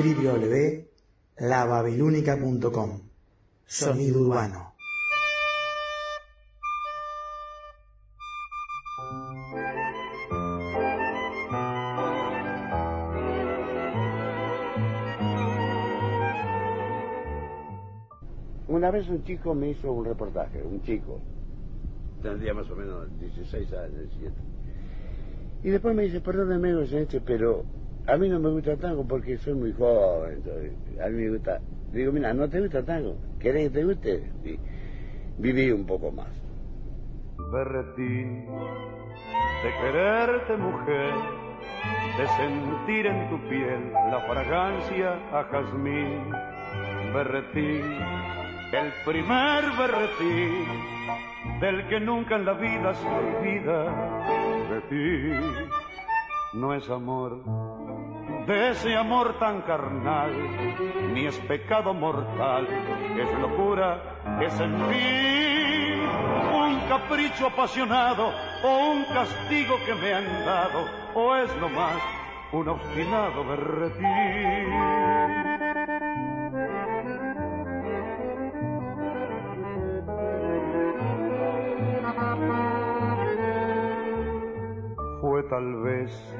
www.lababilúnica.com Sonido urbano. Una vez un chico me hizo un reportaje, un chico, tendría más o menos 16 años, 17. Y después me dice, perdóneme, pero a mí no me gusta tango porque soy muy joven. a mí me gusta. Digo, mira, no te gusta tango. ¿Querés que te guste? Y viví un poco más. Berretín, de quererte mujer, de sentir en tu piel la fragancia a jazmín. Berretín el primer berretín del que nunca en la vida se olvida de ti. No es amor, de ese amor tan carnal, ni es pecado mortal, es locura, es en mí un capricho apasionado o un castigo que me han dado, o es lo más un obstinado berretín. tal vez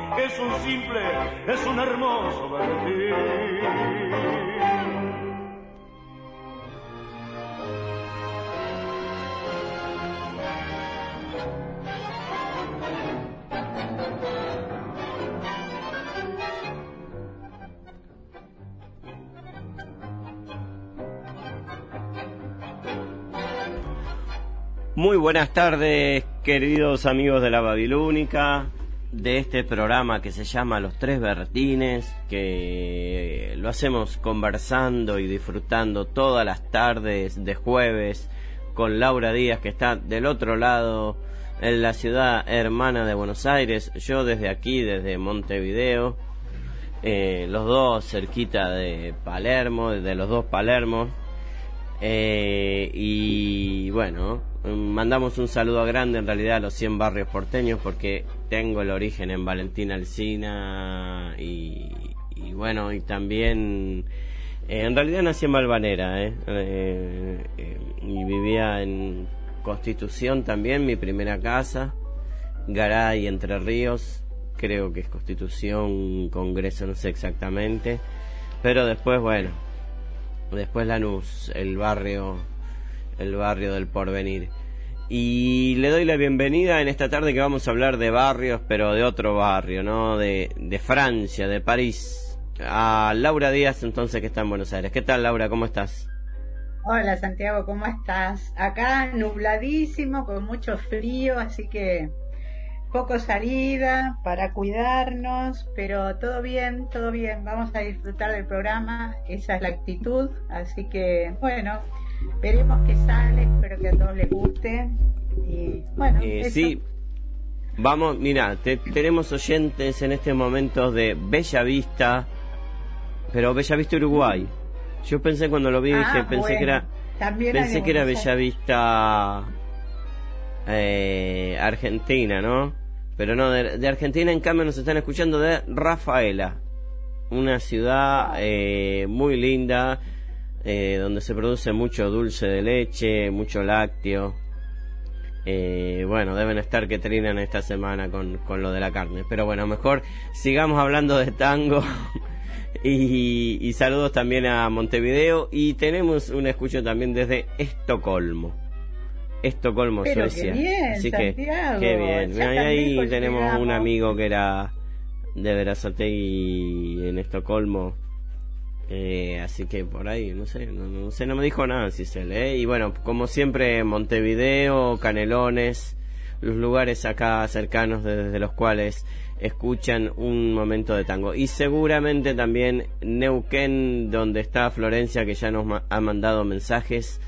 es un simple, es un hermoso. Muy buenas tardes, queridos amigos de la Babilónica, de este programa que se llama Los Tres Bertines, que lo hacemos conversando y disfrutando todas las tardes de jueves con Laura Díaz, que está del otro lado, en la ciudad hermana de Buenos Aires, yo desde aquí, desde Montevideo, eh, los dos cerquita de Palermo, de los dos Palermos, eh, y bueno, mandamos un saludo grande en realidad a los 100 barrios porteños porque tengo el origen en Valentina Alcina y, bueno, y también eh, en realidad nací en Malvanera ¿eh? Eh, y vivía en Constitución también, mi primera casa, Garay, Entre Ríos, creo que es Constitución, Congreso, no sé exactamente, pero después, bueno, después Lanús, el barrio el barrio del porvenir. Y le doy la bienvenida en esta tarde que vamos a hablar de barrios, pero de otro barrio, ¿no? De, de Francia, de París. A Laura Díaz, entonces, que está en Buenos Aires. ¿Qué tal, Laura? ¿Cómo estás? Hola, Santiago, ¿cómo estás? Acá nubladísimo, con mucho frío, así que poco salida para cuidarnos, pero todo bien, todo bien. Vamos a disfrutar del programa, esa es la actitud, así que, bueno Veremos qué sale, espero que a todos les guste. Y bueno, eh, sí. Vamos, mira, tenemos oyentes en este momento de Bella Vista, pero Bella Vista Uruguay. Yo pensé cuando lo vi, dije, Ah, pensé que era, También pensé en que era Aires. Bellavista, eh, Argentina, ¿no? Pero no, de, de Argentina en cambio nos están escuchando de Rafaela, una ciudad eh, muy linda, eh, donde se produce mucho dulce de leche, mucho lácteo. Eh, bueno, deben estar que trinan esta semana con, con lo de la carne. Pero bueno, mejor sigamos hablando de tango. y, y saludos también a Montevideo. Y tenemos un escucho también desde Estocolmo. Estocolmo, Pero qué Suecia. bien, Así que, qué bien. Ya ahí tenemos un amigo que era de Verazategui en Estocolmo. Eh, así que por ahí, no sé, no, sé, no me dijo nada si se lee. Y bueno, como siempre, Montevideo, Canelones, los lugares acá cercanos desde los cuales escuchan un momento de tango. Y seguramente también Neuquén, donde está Florencia, que ya nos ha mandado mensajes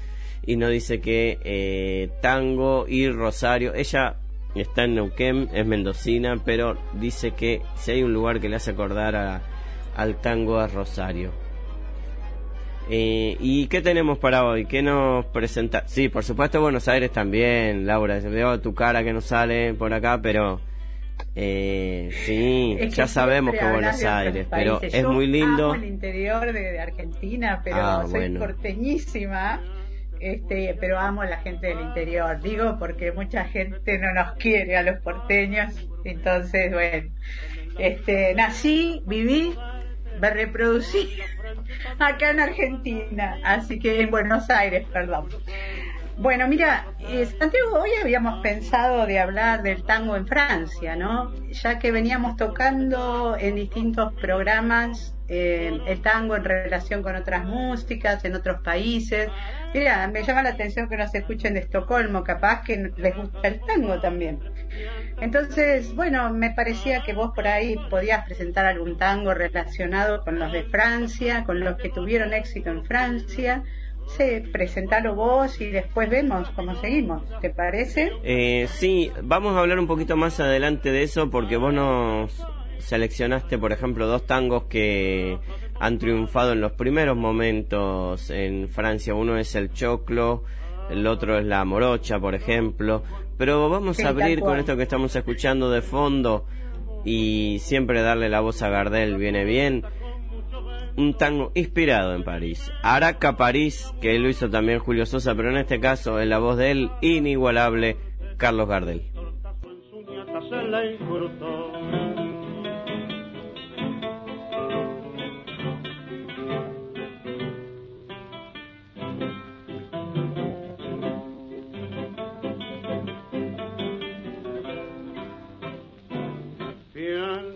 y nos dice que eh, tango y Rosario, ella está en Neuquén, es mendocina, pero dice que si hay un lugar que le hace acordar a- al tango a Rosario. Eh, ¿Y qué tenemos para hoy? ¿Qué nos presenta? Sí, por supuesto Buenos Aires también, Laura. Veo tu cara que no sale por acá, pero eh, sí, Es que ya sabemos que Buenos Aires, pero es Yo muy lindo. amo el interior de, de Argentina, pero Ah, soy bueno. porteñísima. Este, pero amo a la gente del interior, digo porque mucha gente no nos quiere a los porteños, entonces bueno, este, nací, viví, me reproducí acá en Argentina, así que en Buenos Aires, perdón. Bueno, mira, eh, Santiago, hoy habíamos pensado de hablar del tango en Francia, ¿no? Ya que veníamos tocando en distintos programas eh, el tango en relación con otras músicas, en otros países. Mira, me llama la atención que nos escuchen de Estocolmo, capaz que les gusta el tango también. Entonces, bueno, me parecía que vos por ahí podías presentar algún tango relacionado con los de Francia, con los que tuvieron éxito en Francia. Sí, presentalo vos y después vemos cómo seguimos, ¿te parece? Eh, sí, vamos a hablar un poquito más adelante de eso porque vos nos seleccionaste, por ejemplo, dos tangos que han triunfado en los primeros momentos en Francia. Uno es el choclo, el otro es la morocha, por ejemplo. Pero vamos Sí, a abrir con esto que estamos escuchando de fondo y siempre darle la voz a Gardel viene bien. Un tango inspirado en París. Araca París, que lo hizo también Julio Sosa, pero en este caso en la voz de él, inigualable, Carlos Gardel.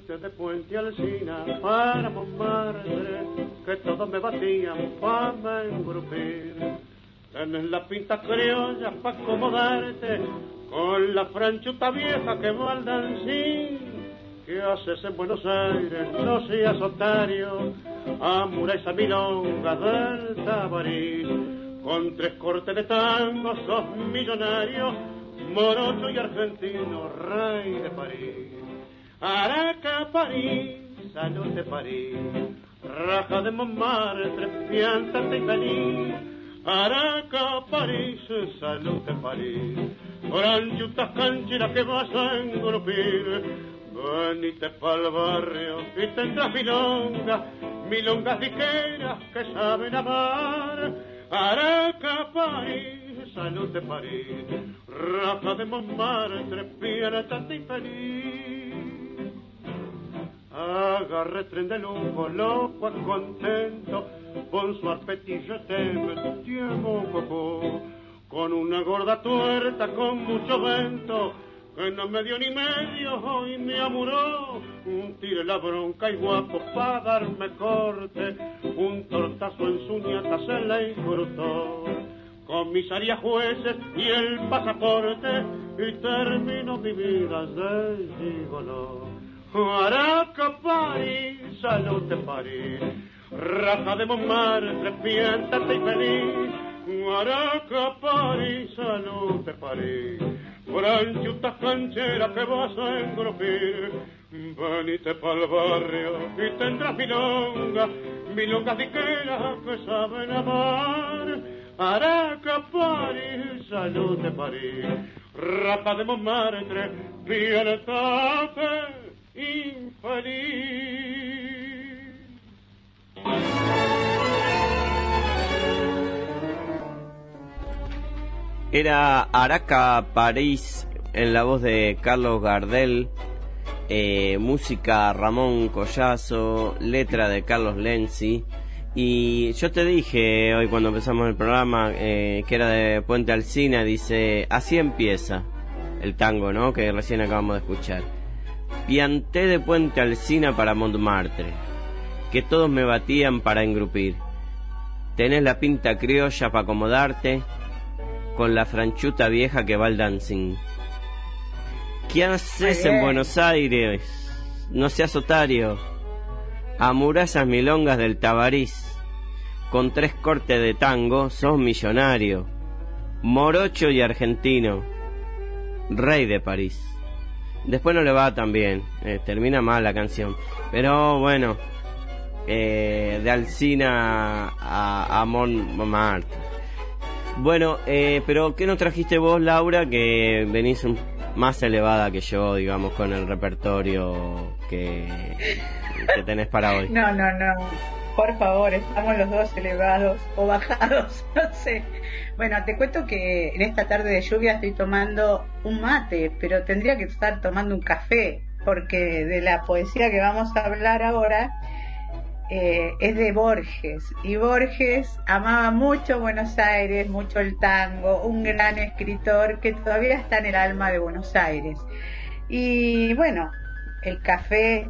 De Puente Alsina para Montmartre, que todos me batían para engrupir. Tenés la pinta criolla para acomodarte con la franchuta vieja que va al dancín. ¿Qué haces en Buenos Aires? No seas otario. Amura esa milonga del tabarís. Con tres cortes de tango sos millonario, morocho y argentino, rey de París. Araca, París, salud de París. Raja de Montmartre, piántate y feliz. Araca, París, salud de París. Franchutas cancheras que vas a engrupir. Venite pa'l barrio y tendrás milongas, milongas liqueras que saben amar. Araca, París, salud de París. Raja de Montmartre, piántate y feliz. Agarre tren de lujo, loco, contento, con su arpetillo te metió coco, con una gorda tuerta, con mucho vento, que no me dio ni medio y me amuró. Tire la bronca y guapo pa' darme corte, un tortazo en su nieta se le incrustó. Comisaría, jueces y el pasaporte, y termino mi vida de gigoló. Araca, París, salud de París. Raja de Montmartre, piéntate y feliz. Araca, París, salud de París. franchuta canchera que vas a engrupir. Venite pa'l barrio y tendrás milonga, milonga diquera que saben amar. Araca, París, salud de París, rapa de Montmartre, viene infeliz. Era Araca París en la voz de Carlos Gardel, eh, música Ramón Collazo, letra de Carlos Lenzi. Y yo te dije hoy cuando empezamos el programa eh, que era de Puente Alcina, dice, así empieza el tango, ¿no? Que recién acabamos de escuchar. Pianté de Puente Alcina para Montmartre, que todos me batían para engrupir. Tenés la pinta criolla para acomodarte, con la franchuta vieja que va al dancing. ¿Qué haces en Buenos Aires? No seas otario. Amurasas milongas del Tabariz. Con tres cortes de tango, sos millonario. Morocho y argentino. Rey de París. Después no le va tan bien. Eh, termina mal la canción. Pero bueno. Eh, de Alcina a, a Montmartre. Bueno, eh, pero ¿qué nos trajiste vos, Laura, que venís más elevada que yo, digamos, con el repertorio que tenés para hoy? No, no, no. Por favor, estamos los dos elevados o bajados, no sé. Bueno, te cuento que en esta tarde de lluvia estoy tomando un mate, pero tendría que estar tomando un café, porque de la poesía que vamos a hablar ahora eh, es de Borges y Borges amaba mucho Buenos Aires, mucho el tango, un gran escritor que todavía está en el alma de Buenos Aires. Y bueno, el café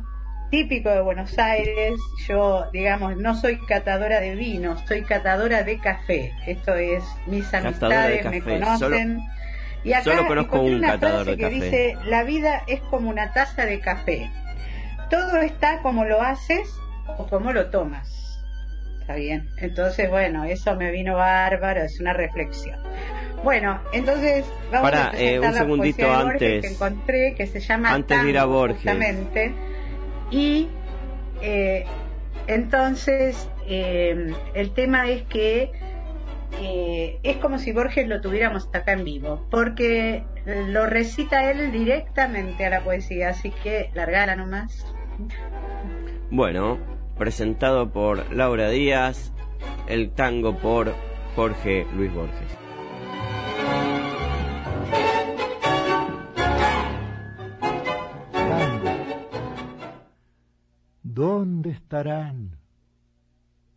típico de Buenos Aires, yo digamos no soy catadora de vino, soy catadora de café. Esto es, mis amistades me conocen. y acá solo conozco un una catador frase de que café. dice, la vida es como una taza de café. Todo está como lo haces o como lo tomas. Está bien. Entonces, bueno, eso me vino bárbaro, es una reflexión. Bueno, entonces vamos a presentar eh, un la segundito poesía de Borges antes. que encontré, que se llama Antes de ir a Borges. justamente. Y eh, entonces eh, el tema es que eh, es como si Borges lo tuviéramos acá en vivo, porque lo recita él directamente a la poesía, así que largara nomás. Bueno, presentado por Laura Díaz, el tango por Jorge Luis Borges. Estarán?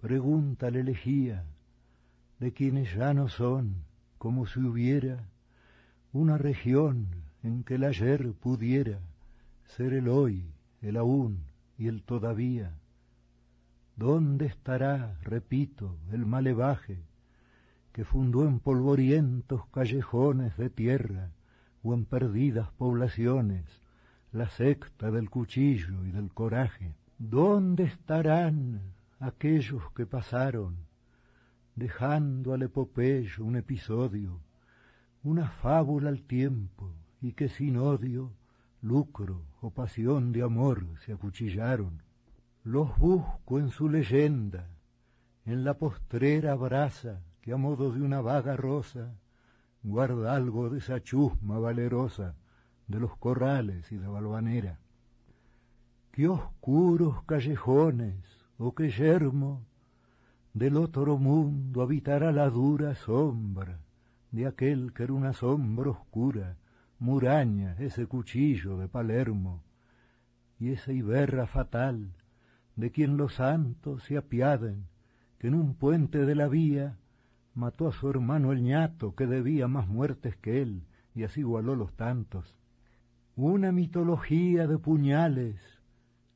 Pregunta la elegía de quienes ya no son, como si hubiera una región en que el ayer pudiera ser el hoy, el aún y el todavía. ¿Dónde estará, repito, el malevaje que fundó en polvorientos callejones de tierra o en perdidas poblaciones la secta del cuchillo y del coraje? ¿Dónde estarán aquellos que pasaron, dejando al epopeyo un episodio, una fábula al tiempo, y que sin odio, lucro o pasión de amor se acuchillaron? Los busco en su leyenda, en la postrera brasa que a modo de una vaga rosa guarda algo de esa chusma valerosa de los corrales y de Valvanera. Qué oscuros callejones, o qué yermo, del otro mundo habitará la dura sombra de aquel que era una sombra oscura, muraña, ese cuchillo de Palermo, y esa iberra fatal de quien los santos se apiaden, que en un puente de la vía mató a su hermano el ñato que debía más muertes que él, y así igualó los tantos. Una mitología de puñales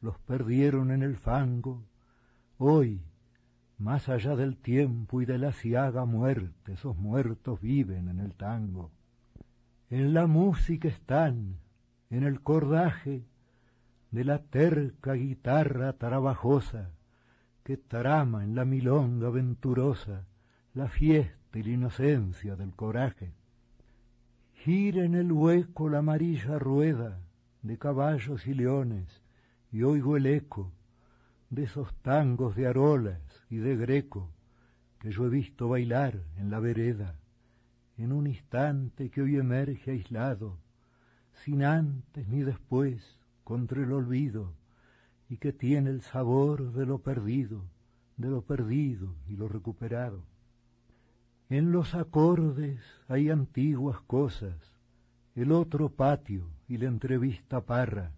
los perdieron en el fango, hoy, más allá del tiempo y de la ciaga muerte, esos muertos viven en el tango. En la música están, en el cordaje de la terca guitarra trabajosa que trama en la milonga venturosa la fiesta y la inocencia del coraje. Gira en el hueco la amarilla rueda de caballos y leones y oigo el eco de esos tangos de arolas y de greco que yo he visto bailar en la vereda en un instante que hoy emerge aislado, sin antes ni después, contra el olvido, y que tiene el sabor de lo perdido, de lo perdido y lo recuperado. En los acordes hay antiguas cosas, el otro patio y la entrevista parra,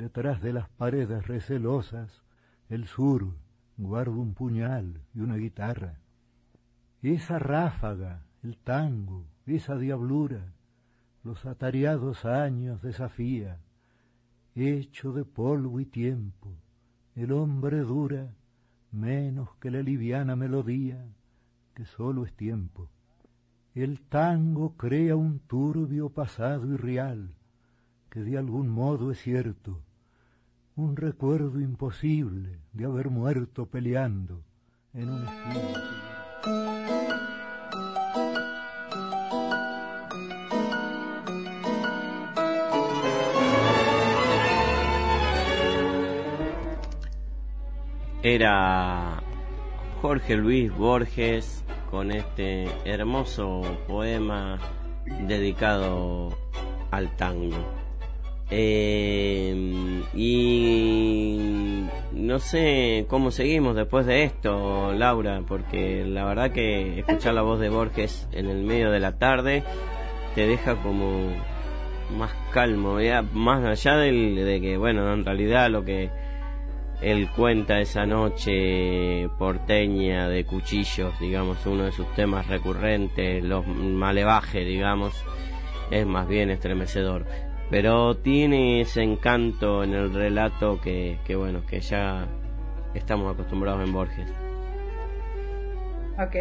detrás de las paredes recelosas, el sur guarda un puñal y una guitarra. Esa ráfaga, el tango, esa diablura, los atareados años desafía, hecho de polvo y tiempo, el hombre dura menos que la liviana melodía, que solo es tiempo. El tango crea un turbio pasado y real, que de algún modo es cierto, un recuerdo imposible de haber muerto peleando en un espíritu. Era Jorge Luis Borges con este hermoso poema dedicado al tango. Eh, y no sé cómo seguimos después de esto, Laura, porque la verdad que escuchar la voz de Borges en el medio de la tarde te deja como más calmo, ya, más allá del, de que, bueno, en realidad lo que él cuenta esa noche porteña de cuchillos, digamos, uno de sus temas recurrentes, los malevajes, digamos, es más bien estremecedor. Pero tiene ese encanto en el relato que, que bueno, que ya estamos acostumbrados en Borges. Ok.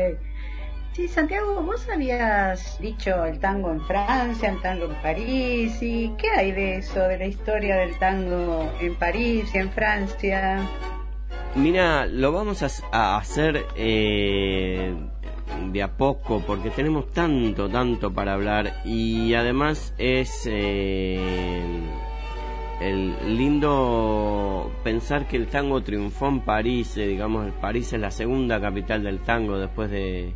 Sí, Santiago, vos habías dicho el tango en Francia, el tango en París, ¿y qué hay de eso, de la historia del tango en París y en Francia? Mira, lo vamos a, hacer eh, de a poco porque tenemos tanto, tanto para hablar y además es eh, el lindo pensar que el tango triunfó en París, eh, digamos, París es la segunda capital del tango después de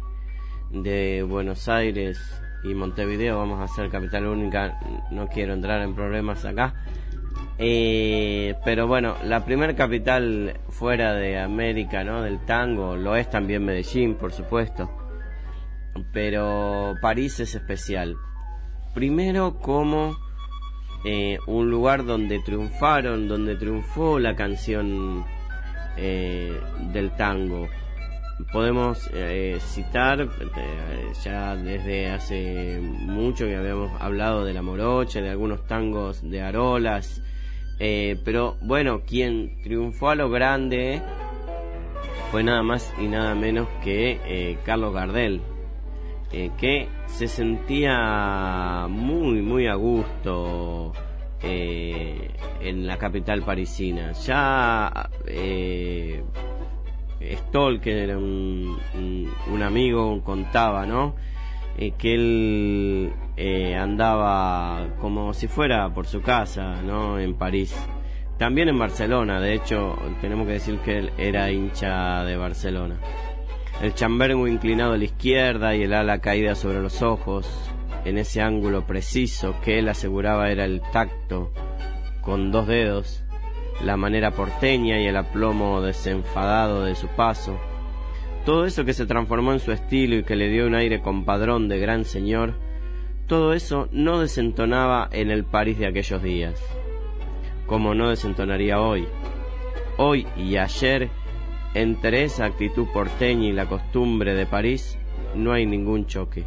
de Buenos Aires y Montevideo, vamos a hacer capital única, no quiero entrar en problemas acá. Eh, pero bueno, la primera capital fuera de América, ¿no? Del tango, lo es también Medellín, por supuesto. Pero París es especial. Primero como eh, un lugar donde triunfaron, donde triunfó la canción eh, del tango podemos eh, citar ya desde hace mucho que habíamos hablado de la morocha, de algunos tangos de arolas, pero bueno, quien triunfó a lo grande fue nada más y nada menos que Carlos Gardel, que se sentía muy, muy a gusto. en la capital parisina. Ya Stoll, que era un, un, amigo, contaba, ¿no? Eh, que él eh, andaba como si fuera por su casa, ¿no? En París. También en Barcelona, de hecho, tenemos que decir que él era hincha de Barcelona. El chambergo inclinado a la izquierda y el ala caída sobre los ojos, en ese ángulo preciso que él aseguraba era el tacto, con dos dedos, la manera porteña y el aplomo desenfadado de su paso, todo eso que se transformó en su estilo y que le dio un aire compadrón de gran señor, todo eso no desentonaba en el París de aquellos días, como no desentonaría hoy. Hoy y ayer, entre esa actitud porteña y la costumbre de París, no hay ningún choque.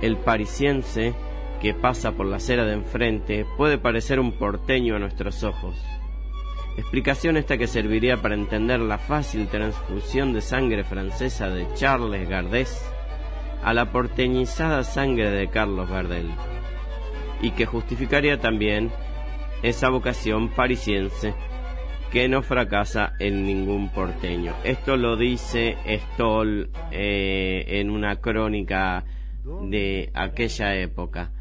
El parisiense que pasa por la acera de enfrente puede parecer un porteño a nuestros ojos. Explicación esta que serviría para entender la fácil transfusión de sangre francesa de Charles Gardès a la porteñizada sangre de Carlos Gardel, y que justificaría también esa vocación parisiense que no fracasa en ningún porteño. Esto lo dice Stoll eh, en una crónica de aquella época.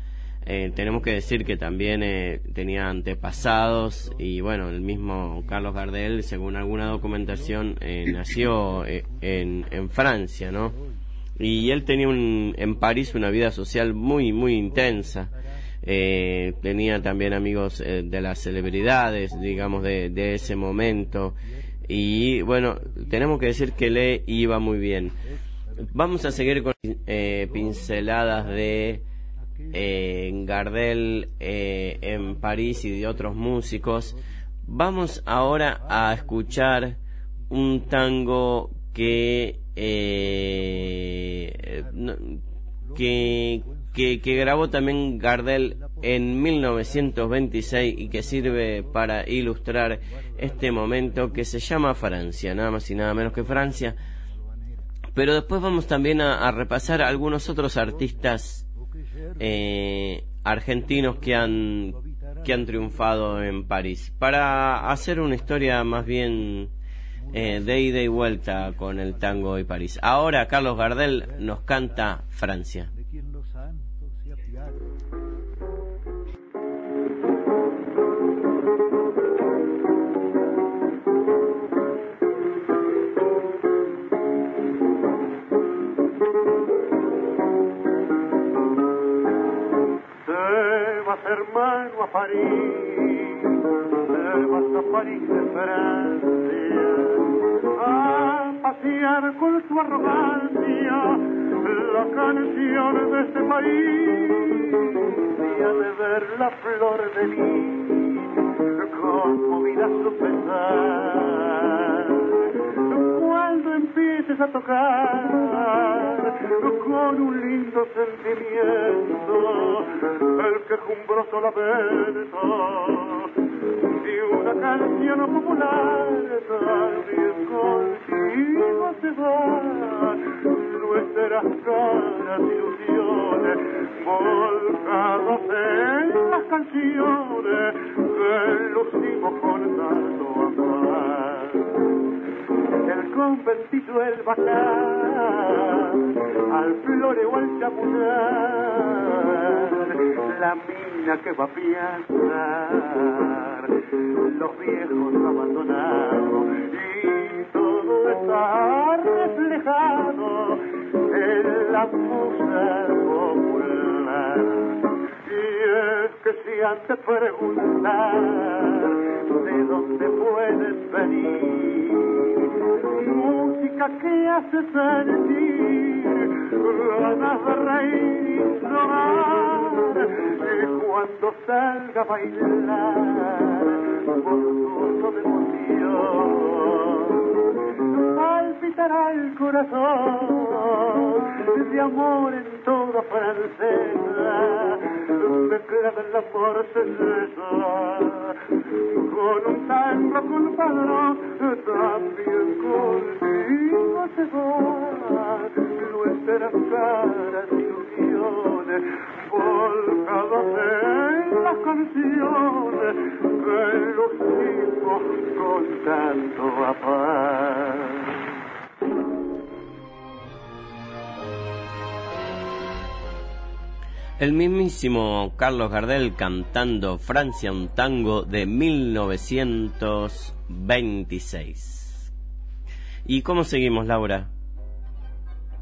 Eh, tenemos que decir que también eh, tenía antepasados y bueno, el mismo Carlos Gardel, según alguna documentación, nació en, en Francia, ¿no? Y él tenía un, en París una vida social muy, muy intensa eh, tenía también amigos eh, de las celebridades, digamos, de, ese momento. Y bueno, tenemos que decir que le iba muy bien. Vamos a seguir con eh, pinceladas de Gardel en París y de otros músicos. Vamos ahora a escuchar un tango que, que, que, grabó también Gardel en 1926 y que sirve para ilustrar este momento que se llama Francia, nada más y nada menos que Francia. Pero después vamos también a, repasar algunos otros artistas eh, argentinos que han, que han triunfado en París, para hacer una historia más bien eh, de ida y vuelta con el tango y París. Ahora Carlos Gardel nos canta Francia. Hermano a París, te vas a París de Francia, a pasear con su arrogancia la canción de este país y a ver la flor de mí, conmovida su pesar cuando empieces a tocar con un lindo sentimiento el quejumbroso lamento de una canción popular también contigo se va nuestras caras ilusiones volcados en las canciones que lucimos con tanto amor el conventito el bacán, al floreo al chapunar, la mina que va a piazar, los viejos abandonados y todo está reflejado en la musa popular. Y es que si antes preguntar de dónde puedes venir, música que hace sentir ganas de reír y llorar y cuando salga a bailar de emoción palpitará el corazón de amor en toda francesa mezclada en la fortaleza con un tango culpado también contigo se va. Nuestras caras en las canciones que los hijos con tanto afán El mismísimo Carlos Gardel cantando Francia un tango de 1926. ¿Y cómo seguimos, Laura?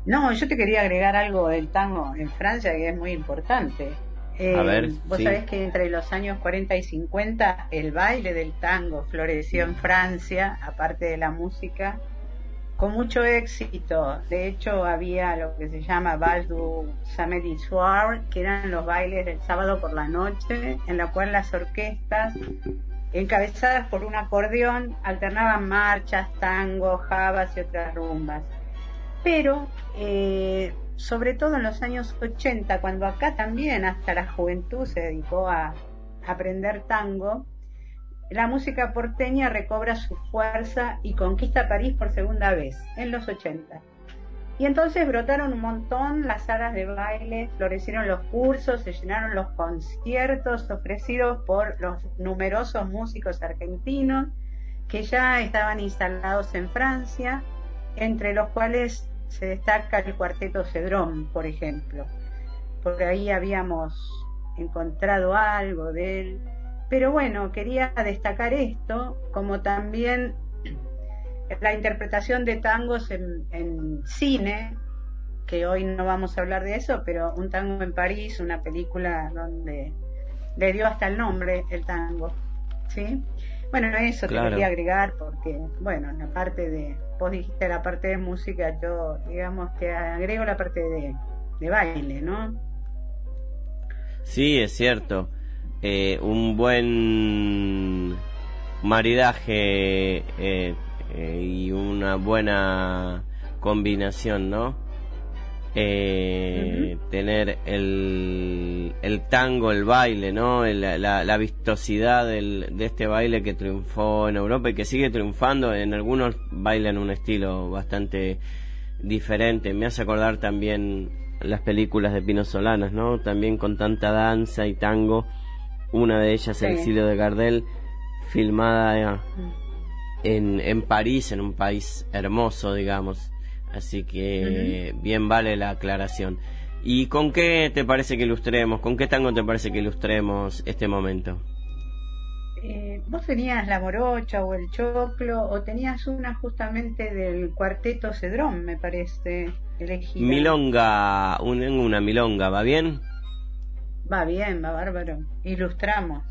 No, yo te quería agregar algo del tango en Francia que es muy importante. a ver, eh, vos sabés que entre los años 40 y 50 el baile del tango floreció en Francia, aparte de la música, con mucho éxito. De hecho, había lo que se llama Val du Samedi Soir, que eran los bailes del sábado por la noche, en la cual las orquestas, encabezadas por un acordeón, alternaban marchas, tangos, jabas y otras rumbas. Pero, eh, sobre todo en los años 80, cuando acá también hasta la juventud se dedicó a aprender tango, la música porteña recobra su fuerza y conquista París por segunda vez, en los 80. Y entonces brotaron un montón las salas de baile, florecieron los cursos, se llenaron los conciertos ofrecidos por los numerosos músicos argentinos que ya estaban instalados en Francia, entre los cuales se destaca el cuarteto Cedrón, por ejemplo. Por ahí habíamos encontrado algo de él pero bueno, quería destacar esto, como también la interpretación de tangos en, cine, que hoy no vamos a hablar de eso, pero un tango en París, una película donde le dio hasta el nombre el tango, ¿sí? Bueno, eso te quería agregar porque, bueno, la parte de, vos dijiste la parte de música, yo digamos que agrego la parte de, de baile, ¿no? Sí, es cierto. Eh, un buen maridaje eh, eh, y una buena combinación, ¿no? Tener el, el tango, el baile, ¿no? la, vistosidad del, de este baile que triunfó en Europa y que sigue triunfando. En algunos bailan un estilo bastante diferente. Me hace acordar también las películas de Pino Solanas, ¿no? También con tanta danza y tango una de ellas, El exilio de Gardel, filmada en, en París, en un país hermoso, digamos. Así que bien vale la aclaración. ¿Y con qué te parece que ilustremos? ¿Con qué tango te parece que ilustremos este momento? Eh, vos tenías la morocha o el choclo, o tenías una justamente del cuarteto Cedrón, me parece, elegida. Milonga, una milonga, ¿va bien? Va bien, va bárbaro. Ilustramos.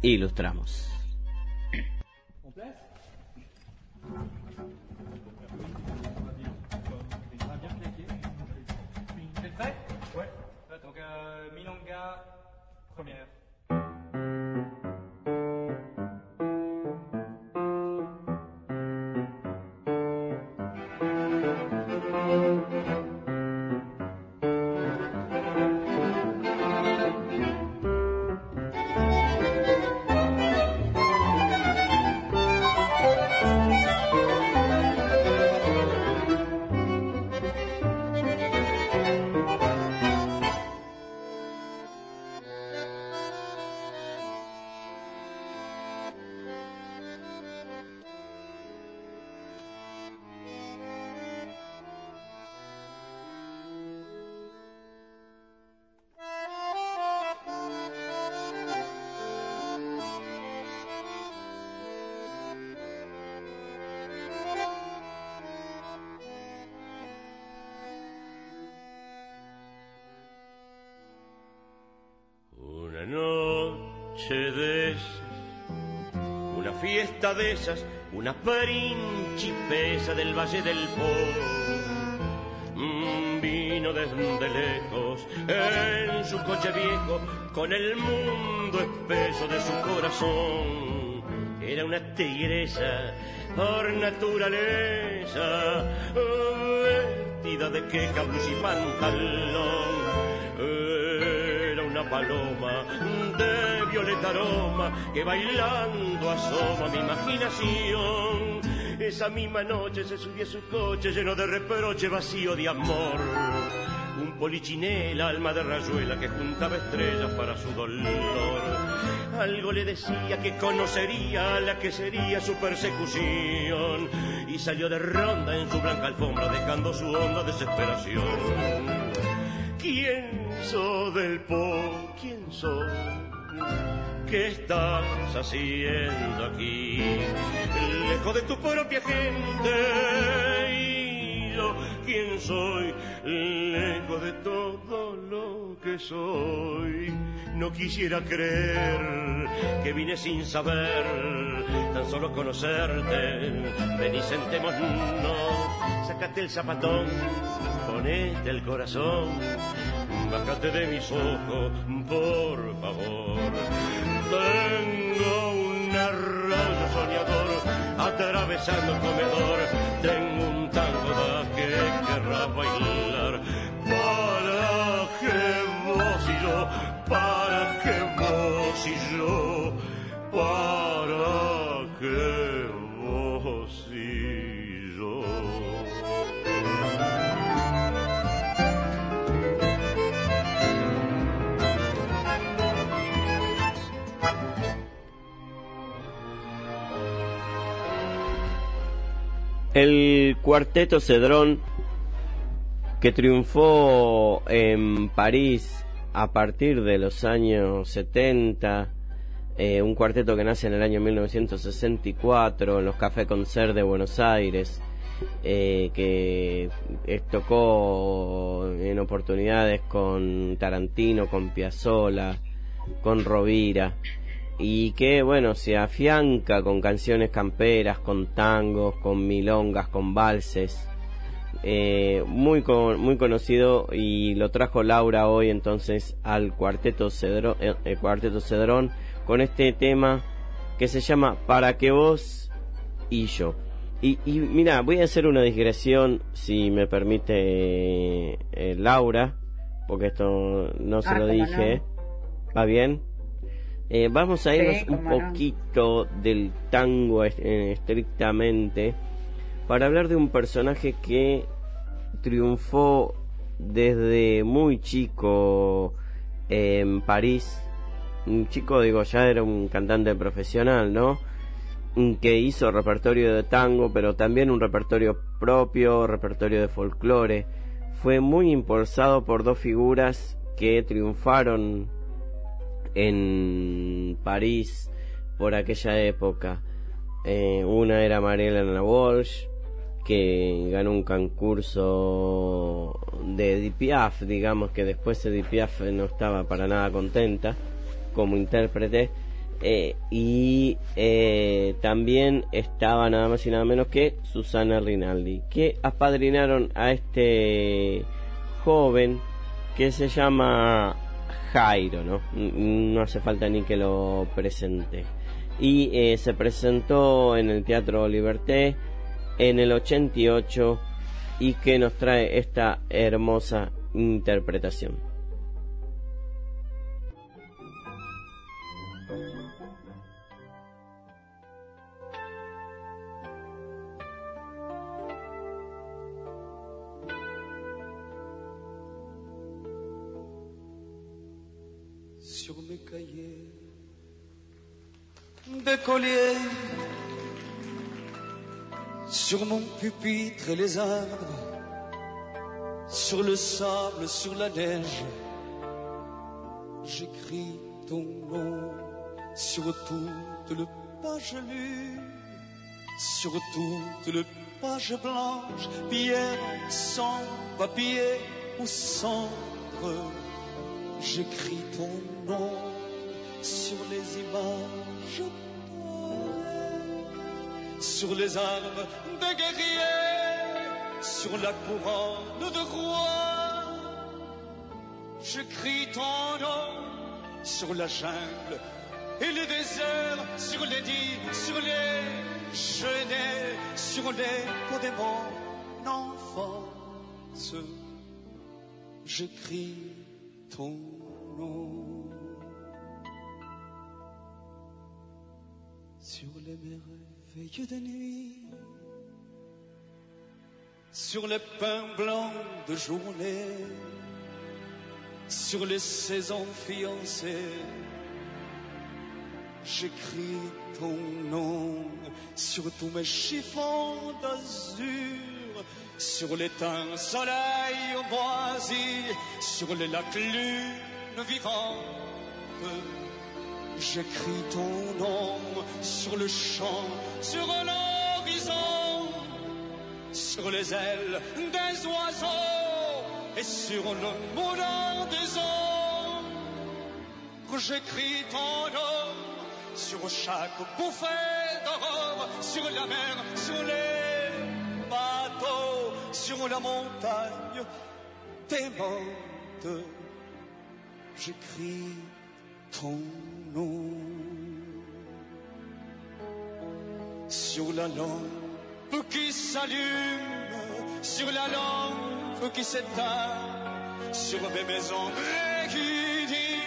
Ilustramos. De esas, una principesa del Valle del Po. Mm, vino desde lejos en su coche viejo con el mundo espeso de su corazón. Era una tigresa por naturaleza, vestida de queja, blues y pantalón. Paloma de violeta aroma que bailando asoma mi imaginación. Esa misma noche se subió a su coche lleno de reproche, vacío de amor. Un polichinel, alma de rayuela que juntaba estrellas para su dolor. Algo le decía que conocería la que sería su persecución. Y salió de ronda en su blanca alfombra dejando su honda desesperación. ¿Quién soy del po? ¿Quién soy? ¿Qué estás haciendo aquí? Lejos de tu propia gente. Y yo, ¿quién soy? Lejos de todo lo que soy. No quisiera creer que vine sin saber, tan solo conocerte. Ven y sentémonos, sácate el zapatón, ponete el corazón bájate de mis ojos, por favor. Tengo un arroyo soñador, atravesando el comedor, tengo un tango que querrá bailar. Para que vos y yo, para que vos y yo, para que El cuarteto Cedrón, que triunfó en París a partir de los años 70, eh, un cuarteto que nace en el año 1964 en los Café Concert de Buenos Aires, eh, que tocó en oportunidades con Tarantino, con Piazzolla, con Rovira y que bueno se afianca con canciones camperas, con tangos, con milongas, con valses. Eh, muy con- muy conocido y lo trajo Laura hoy entonces al cuarteto Cedrón, eh, el cuarteto Cedrón con este tema que se llama Para que vos y yo. Y, y mira, voy a hacer una digresión si me permite eh, Laura, porque esto no se Ah, lo dije. ¿Va bien? Eh, vamos a Sí, irnos un no. poquito del tango eh, estrictamente para hablar de un personaje que triunfó desde muy chico en París. Un chico, digo, ya era un cantante profesional, ¿no? Que hizo repertorio de tango, pero también un repertorio propio, repertorio de folclore. Fue muy impulsado por dos figuras que triunfaron en París por aquella época. Eh, una era Marielena Walsh, que ganó un concurso de Piaf, digamos que después Edith Piaf no estaba para nada contenta como intérprete. Eh, y eh, también estaba nada más y nada menos que Susana Rinaldi, que apadrinaron a este joven que se llama Jairo, ¿no? No hace falta ni que lo presente. Y eh, se presentó en el Teatro Liberté en el 88 y que nos trae esta hermosa interpretación. Sur mon pupitre et les arbres, sur le sable, sur la neige, j'écris ton nom sur toute le page lue, sur toute le page blanche, pierre sans papier ou cendre. J'écris ton nom sur les images dorées, sur les armes de guerriers, sur la couronne de roi. J'écris ton nom sur la jungle et les déserts, sur les dits, sur les genêts, sur les peaux des mon enfance. J'écris ton nom les de nuit, sur les pins blancs de journée, sur les saisons fiancées. J'écris ton nom sur tous mes chiffons d'azur, sur l'éteint soleil moisi, sur les lacs lunes vivantes. J'écris ton nom sur le champ, sur l'horizon, sur les ailes des oiseaux et sur le moulin des ombres. J'écris ton nom sur chaque bouffée d'aurore, sur la mer, sur les bateaux, sur la montagne des mondes. J'écris ton nom. Sur la lampe qui s'allume, sur la lampe qui s'éteint, sur mes maisons dit,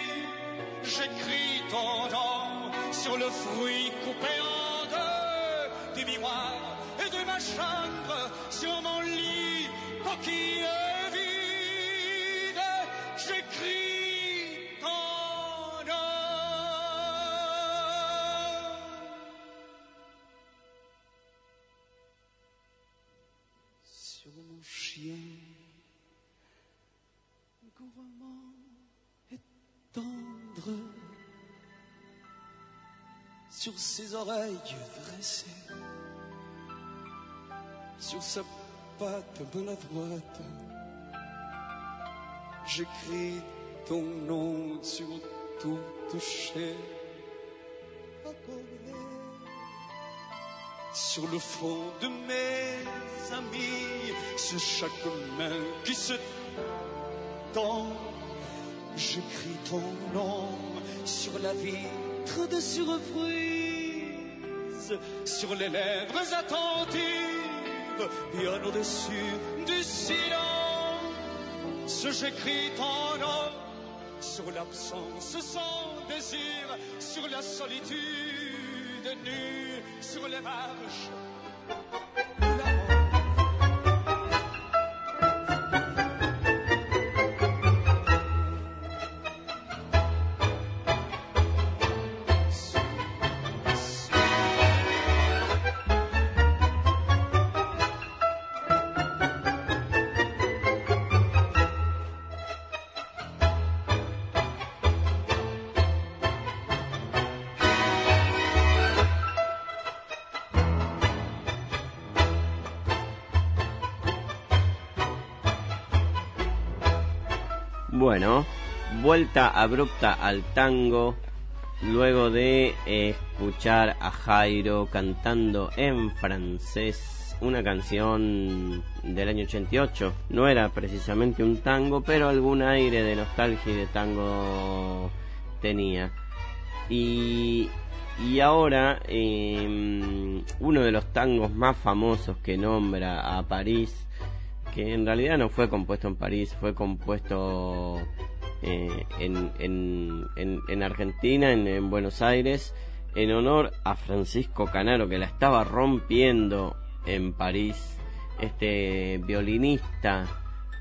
j'écris ton nom sur le fruit coupé en deux du miroir et de ma chambre, sur mon lit qui est vide, j'écris chien, gourmand et tendre, sur ses oreilles dressées, sur sa patte maladroite, j'écris ton nom sur toute chair sur le front de mes amis, sur chaque main qui se tend, j'écris ton nom sur la vitre de surprise, sur les lèvres attentives, bien au-dessus du silence, j'écris ton nom sur l'absence sans désir, sur la solitude nue, sur les Bueno, vuelta abrupta al tango luego de escuchar a Jairo cantando en francés una canción del año 88. No era precisamente un tango, pero algún aire de nostalgia y de tango tenía. Y, y ahora eh, uno de los tangos más famosos que nombra a París que en realidad no fue compuesto en París, fue compuesto eh, en, en, en, en Argentina, en, en Buenos Aires, en honor a Francisco Canaro, que la estaba rompiendo en París, este violinista,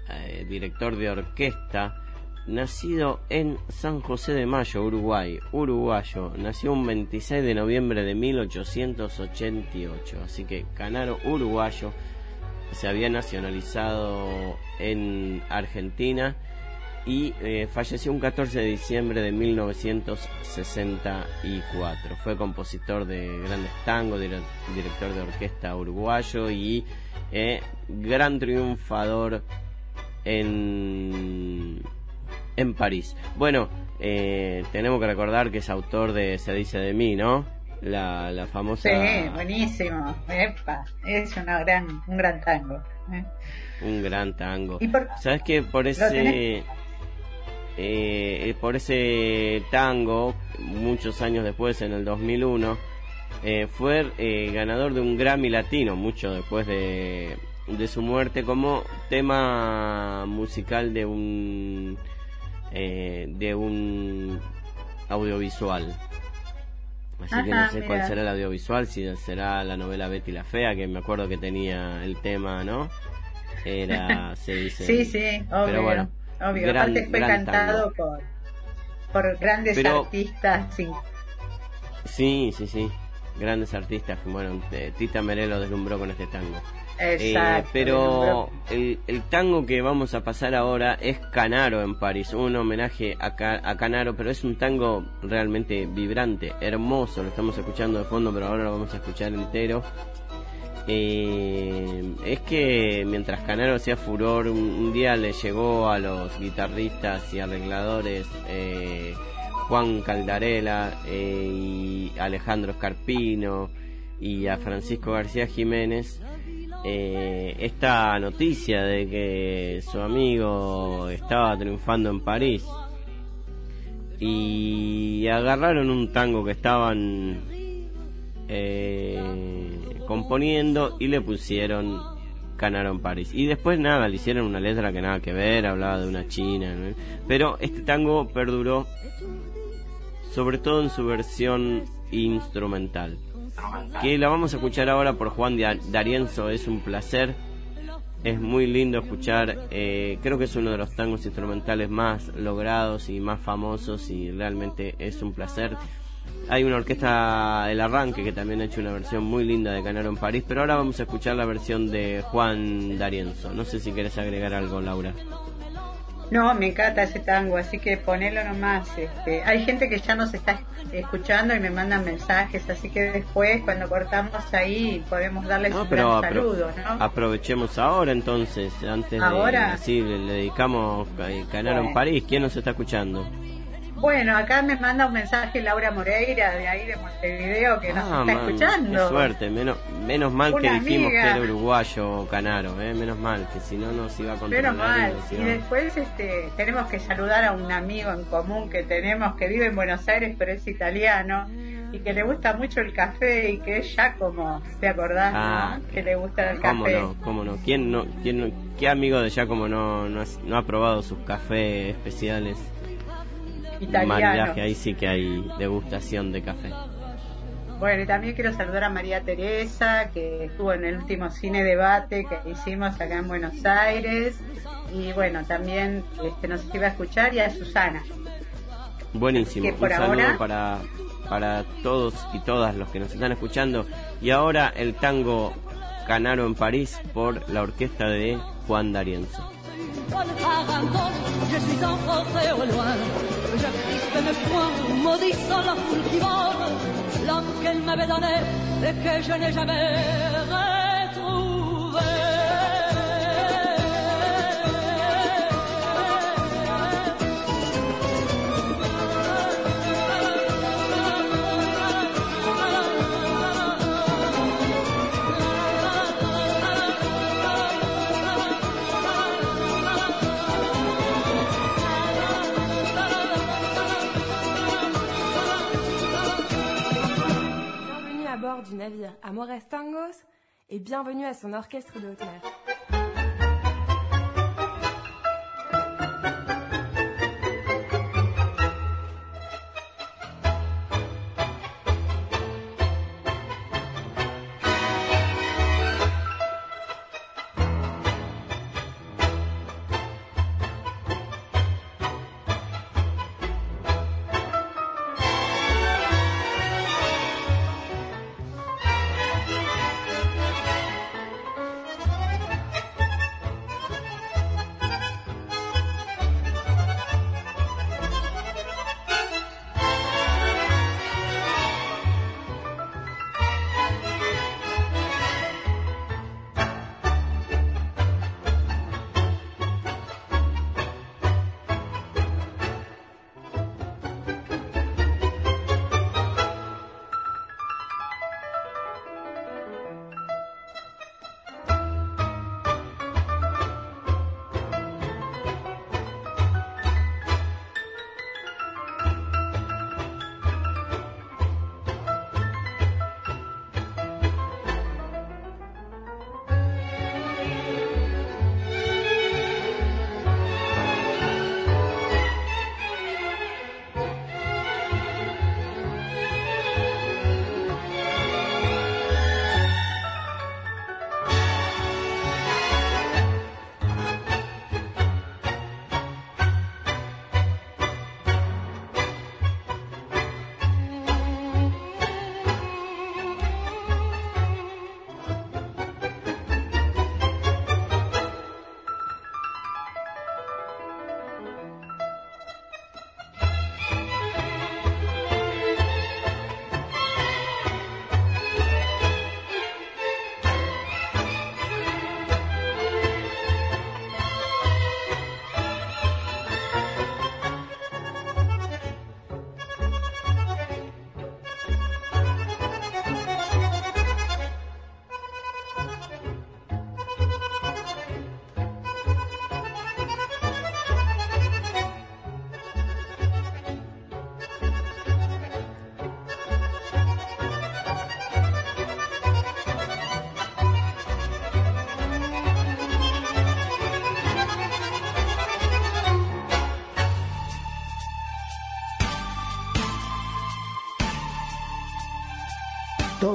eh, director de orquesta, nacido en San José de Mayo, Uruguay, uruguayo, nació un 26 de noviembre de 1888, así que Canaro uruguayo, se había nacionalizado en Argentina y eh, falleció un 14 de diciembre de 1964. Fue compositor de grandes tangos, dire- director de orquesta uruguayo y eh, gran triunfador en, en París. Bueno, eh, tenemos que recordar que es autor de Se dice de mí, ¿no? La, la famosa... Sí, buenísimo. Epa, es una gran, un gran tango. ¿eh? Un gran tango. ¿Y por- ¿Sabes que por ese eh, por ese tango muchos años después en el 2001 eh, fue eh, ganador de un Grammy Latino mucho después de, de su muerte como tema musical de un eh, de un audiovisual. Así que no sé cuál será el audiovisual, si será la novela Betty la Fea, que me acuerdo que tenía el tema, ¿no? Era, se dice. Sí, sí, obvio. Pero bueno, obvio. gran- Aparte fue cantado por, por grandes Pero- artistas. Sí. Sí, sí, sí. Grandes artistas. Bueno, eh, Tita Merelo deslumbró con este tango. Eh, Exacto. pero el, el tango que vamos a pasar ahora es Canaro en París, un homenaje a, Ca- a Canaro, pero es un tango realmente vibrante, hermoso, lo estamos escuchando de fondo, pero ahora lo vamos a escuchar entero. Eh, es que mientras Canaro hacía furor, un, un día le llegó a los guitarristas y arregladores eh, Juan Caldarela eh, y Alejandro Escarpino y a Francisco García Jiménez eh, esta noticia de que su amigo estaba triunfando en París y agarraron un tango que estaban eh, componiendo y le pusieron Canaro en París. Y después nada, le hicieron una letra que nada que ver, hablaba de una china, pero este tango perduró sobre todo en su versión instrumental. Que la vamos a escuchar ahora por Juan D'Arienzo, es un placer. Es muy lindo escuchar, eh, creo que es uno de los tangos instrumentales más logrados y más famosos y realmente es un placer. Hay una orquesta El Arranque que también ha hecho una versión muy linda de Canaro en París, pero ahora vamos a escuchar la versión de Juan D'Arienzo. No sé si quieres agregar algo, Laura. No, me encanta ese tango, así que ponelo nomás. Este, hay gente que ya nos está escuchando y me mandan mensajes, así que después, cuando cortamos ahí, podemos darles un saludo, ¿no? Aprovechemos ahora entonces, antes ¿Ahora? de... Sí, le, dedicamos Canaro en París. ¿Quién nos está escuchando? Bueno, acá me manda un mensaje Laura Moreira de ahí de Montevideo que nos ah, está escuchando. Qué suerte, menos, menos mal que dijimos que era uruguayo Canaro, ¿eh? menos mal, que si no nos iba a controlar. Menos mal. Y después este, tenemos que saludar a un amigo en común que tenemos que vive en Buenos Aires pero es italiano y que le gusta mucho el café y que es Giacomo, ¿te acordás? Ah, Que le gusta el ¿cómo café. No, ¿Cómo no? ¿Quién no? Quién no ¿Qué amigo de Giacomo no, no, no ha probado sus cafés especiales? Italiano. ahí sí que hay degustación de café. Bueno, y también quiero saludar a María Teresa, que estuvo en el último cine debate que hicimos acá en Buenos Aires. Y bueno, también este, nos iba a escuchar y a Susana. Buenísimo. Un saludo para, para todos y todas los que nos están escuchando. Y ahora el tango Canaro en París por la orquesta de Juan D'Arienzo. Je suis emporté au loin. Je crispe mes poings, maudissant la foule qui vole, l'homme qu'elle m'avait donné et que je n'ai jamais navire Amores Tangos et bienvenue à son orchestre de haute mer.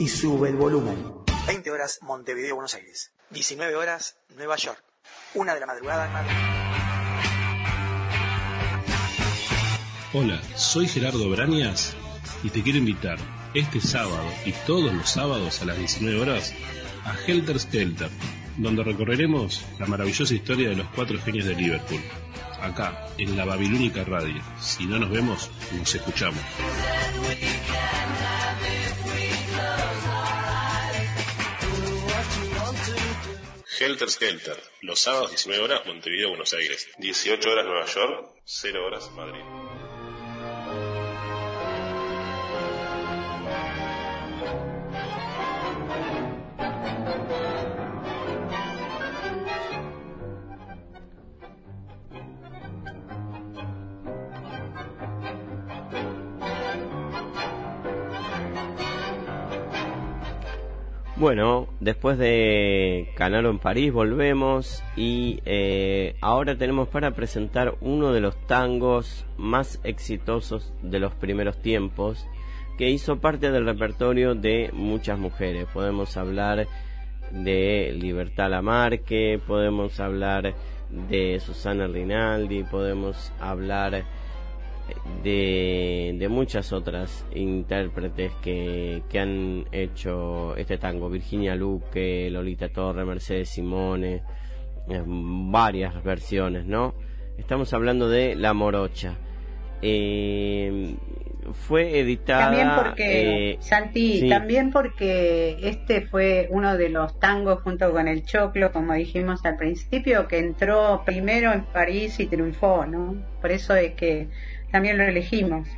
y sube el volumen. 20 horas Montevideo, Buenos Aires. 19 horas Nueva York. Una de la madrugada en Madrid. Hola, soy Gerardo Brañas y te quiero invitar este sábado y todos los sábados a las 19 horas a Helter Skelter, donde recorreremos la maravillosa historia de los cuatro genios de Liverpool. Acá, en la Babilónica Radio. Si no nos vemos, nos escuchamos. Helter Skelter, los sábados 19 horas Montevideo, Buenos Aires, 18 horas Nueva York, 0 horas Madrid. Bueno, después de Canaro en París volvemos y eh, ahora tenemos para presentar uno de los tangos más exitosos de los primeros tiempos que hizo parte del repertorio de muchas mujeres. Podemos hablar de Libertad Lamarque, podemos hablar de Susana Rinaldi, podemos hablar de, muchas otras intérpretes que, que, han hecho este tango, Virginia Luque, Lolita Torre, Mercedes Simone, eh, varias versiones, ¿no? Estamos hablando de La Morocha. Eh, fue editada. También porque, eh, Santi, también porque este fue uno de los tangos junto con el Choclo, como dijimos al principio, que entró primero en París y triunfó, ¿no? Por eso es que también lo elegimos.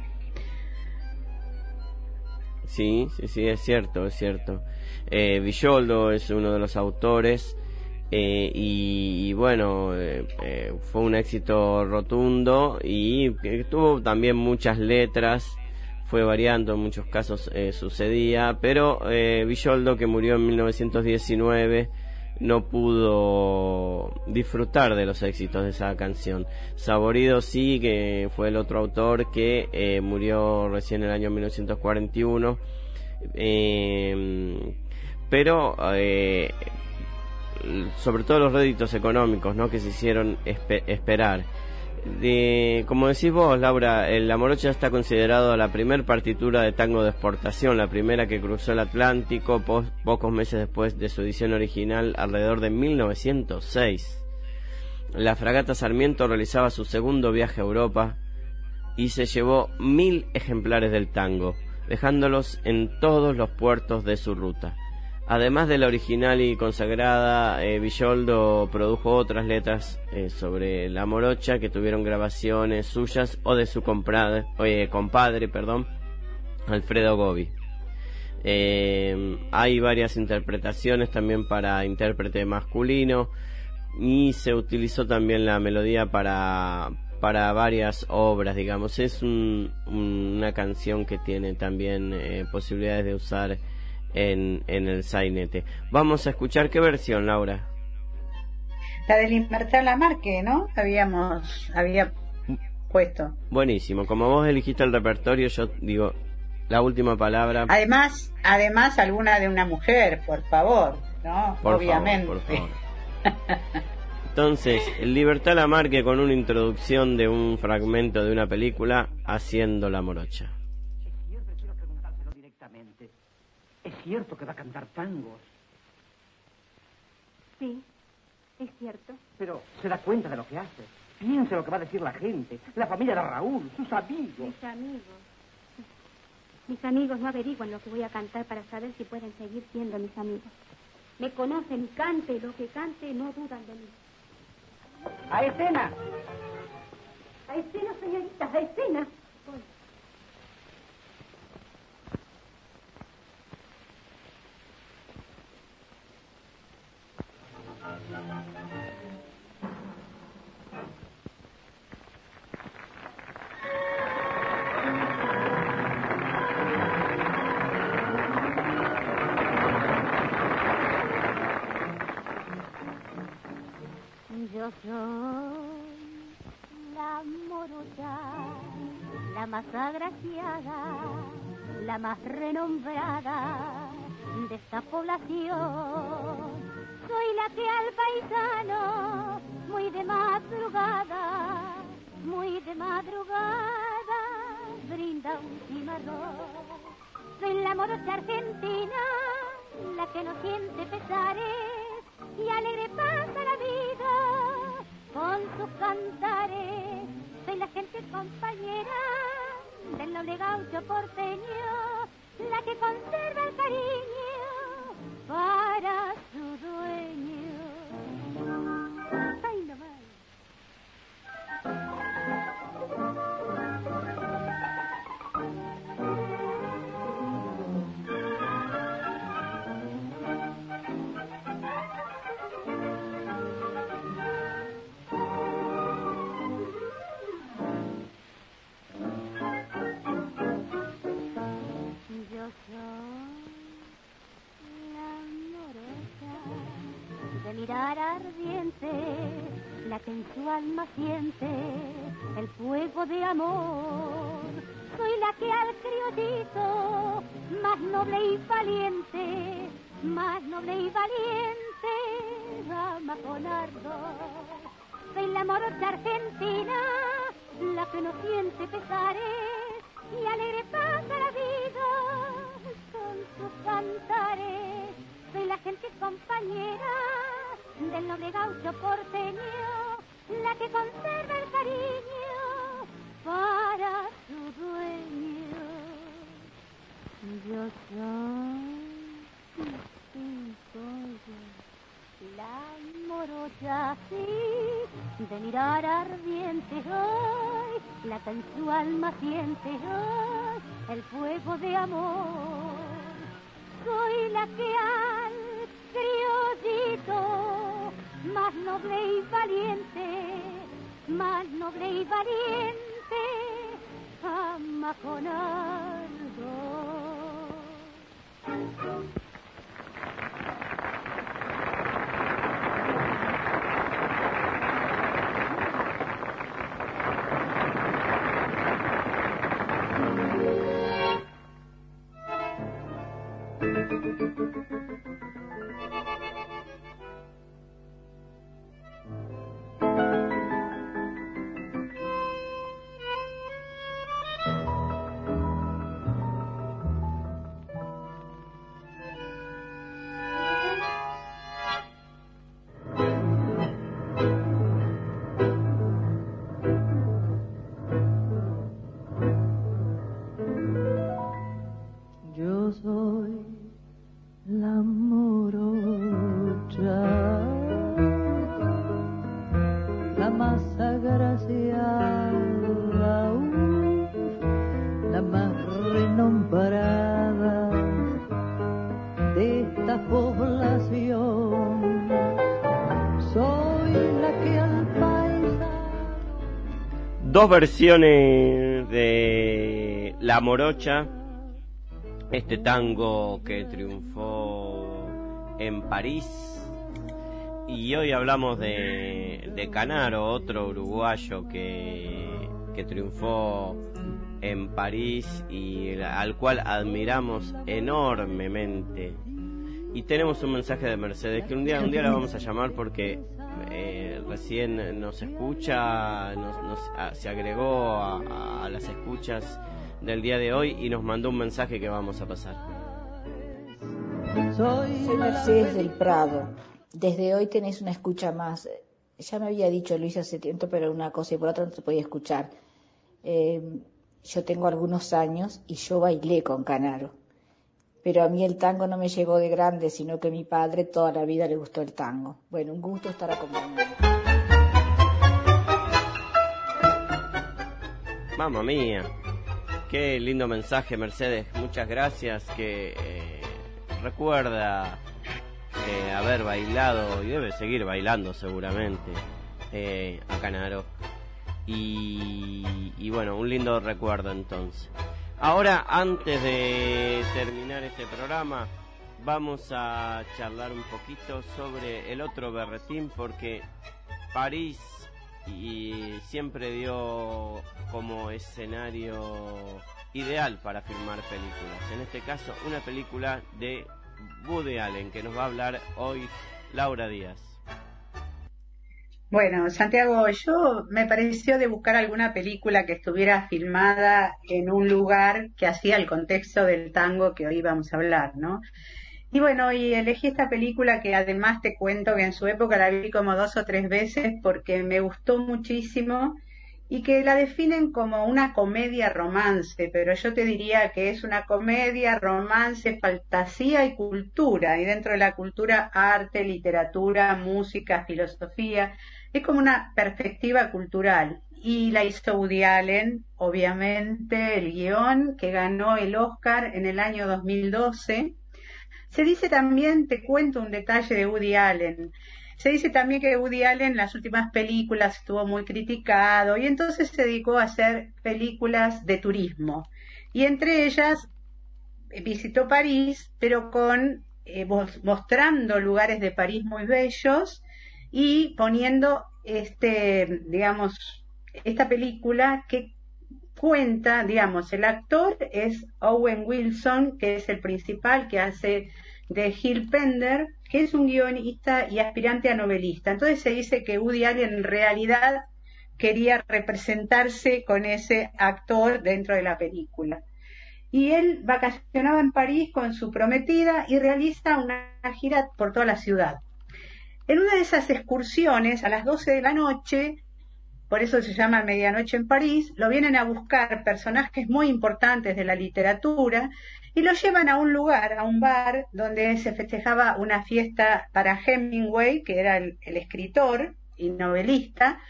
Sí, sí, sí, es cierto, es cierto. Eh, Villoldo es uno de los autores eh, y, bueno, eh, eh, fue un éxito rotundo y tuvo también muchas letras, fue variando, en muchos casos sucedía, pero Villoldo que murió en 1919 no pudo disfrutar de los éxitos de esa canción. Saborido sí, que fue el otro autor que eh, murió recién en el año 1941, eh, pero eh, sobre todo los réditos económicos ¿no? que se hicieron esperar como decís vos, Laura, La Morocha está considerado la primer partitura de tango de exportación, la primera que cruzó el Atlántico pocos meses después de su edición original, alrededor de 1906. La fragata Sarmiento realizaba su segundo viaje a Europa y se llevó mil ejemplares del tango, dejándolos en todos los puertos de su ruta. Además de la original y consagrada, eh, Villoldo produjo otras letras eh, sobre la morocha que tuvieron grabaciones suyas o de su compadre, perdón, Alfredo Gobi. Eh, hay varias interpretaciones también para intérprete masculino y se utilizó también la melodía para, para varias obras, digamos. Es una canción que tiene también posibilidades de usar en, en el sainete. Vamos a escuchar qué versión, Laura. La del Libertad Lamarque, ¿no? Habíamos, había puesto. Buenísimo, como vos elegiste el repertorio, yo digo la última palabra. Además, además alguna de una mujer, por favor, ¿no? Obviamente. por favor. Entonces, Libertad Lamarque con una introducción de un fragmento de una película haciendo la morocha. ¿Es cierto que va a cantar tangos? Sí, es cierto. Pero se da cuenta de lo que hace. Piense lo que va a decir la gente, la familia de Raúl, sus amigos. Mis amigos. Mis amigos no averiguan lo que voy a cantar para saber si pueden seguir siendo mis amigos. Me conocen, cante lo que cante, no dudan de mí. ¡A escena! ¡A escena, señorita! ¡A escena! Yo soy la morocha, la más agraciada, la más renombrada de esta población. Soy la que al paisano, muy de madrugada, muy de madrugada, brinda un cimarrón. Soy la morocha argentina, la que no siente pesares y alegre pasa la vida con sus cantares. Soy la gente compañera del noble gaucho porteño, la que conserva el cariño para su dueño. Mirar ardiente, la que en su alma siente el fuego de amor. Soy la que al criollito, más noble y valiente, más noble y valiente, ama con ardor. Soy la morocha argentina, la que no siente pesares y alegre pasa la vida con sus cantares. Soy la gente compañera del noble gaucho porteño, la que conserva el cariño para su dueño. Yo soy, sí, soy yo, la morocha así, de mirar ardiente hoy, la que en su alma siente hoy el fuego de amor. Soy la que al noble y valiente, más noble y valiente, ama con. Dos versiones de La Morocha, este tango que triunfó en París. Y hoy hablamos de, de Canaro, otro uruguayo que, que triunfó en París y al cual admiramos enormemente. Y tenemos un mensaje de Mercedes que un día, un día la vamos a llamar porque eh, recién nos escucha, nos, nos- a- se agregó a, a las escuchas del día de hoy y nos mandó un mensaje que vamos a pasar. Soy Soy Mercedes del Prado. Desde hoy tenés una escucha más. Ya me había dicho Luis hace tiempo, pero una cosa y por otra no se podía escuchar. Eh, yo tengo algunos años y yo bailé con Canaro. Pero a mí el tango no me llegó de grande, sino que a mi padre toda la vida le gustó el tango. Bueno, un gusto estar acompañado. Mamma mía, qué lindo mensaje Mercedes, muchas gracias que eh, recuerda eh, haber bailado y debe seguir bailando seguramente eh, a Canaro. Y, y bueno, un lindo recuerdo entonces. Ahora, antes de terminar este programa, vamos a charlar un poquito sobre el otro berretín porque París y siempre dio como escenario ideal para filmar películas. En este caso, una película de Woody Allen que nos va a hablar hoy Laura Díaz. Bueno, Santiago, yo me pareció de buscar alguna película que estuviera filmada en un lugar que hacía el contexto del tango que hoy vamos a hablar, ¿no? Y bueno, y elegí esta película que además te cuento que en su época la vi como dos o tres veces porque me gustó muchísimo y que la definen como una comedia romance, pero yo te diría que es una comedia, romance, fantasía y cultura, y dentro de la cultura arte, literatura, música, filosofía, es como una perspectiva cultural. Y la hizo Woody Allen, obviamente, el guion que ganó el Oscar en el año 2012 se dice también, te cuento un detalle de Woody Allen, se dice también que Woody Allen en las últimas películas estuvo muy criticado y entonces se dedicó a hacer películas de turismo. Y entre ellas visitó París, pero con eh, mostrando lugares de París muy bellos y poniendo este, digamos, esta película que cuenta, digamos, el actor es Owen Wilson, que es el principal que hace de Gil Pender, que es un guionista y aspirante a novelista. Entonces se dice que Woody Allen en realidad quería representarse con ese actor dentro de la película. Y él vacacionaba en París con su prometida y realiza una gira por toda la ciudad. En una de esas excursiones, a las 12 de la noche, por eso se llama Medianoche en París, lo vienen a buscar personajes muy importantes de la literatura y lo llevan a un lugar, a un bar, donde se festejaba una fiesta para Hemingway, que era el, escritor y novelista,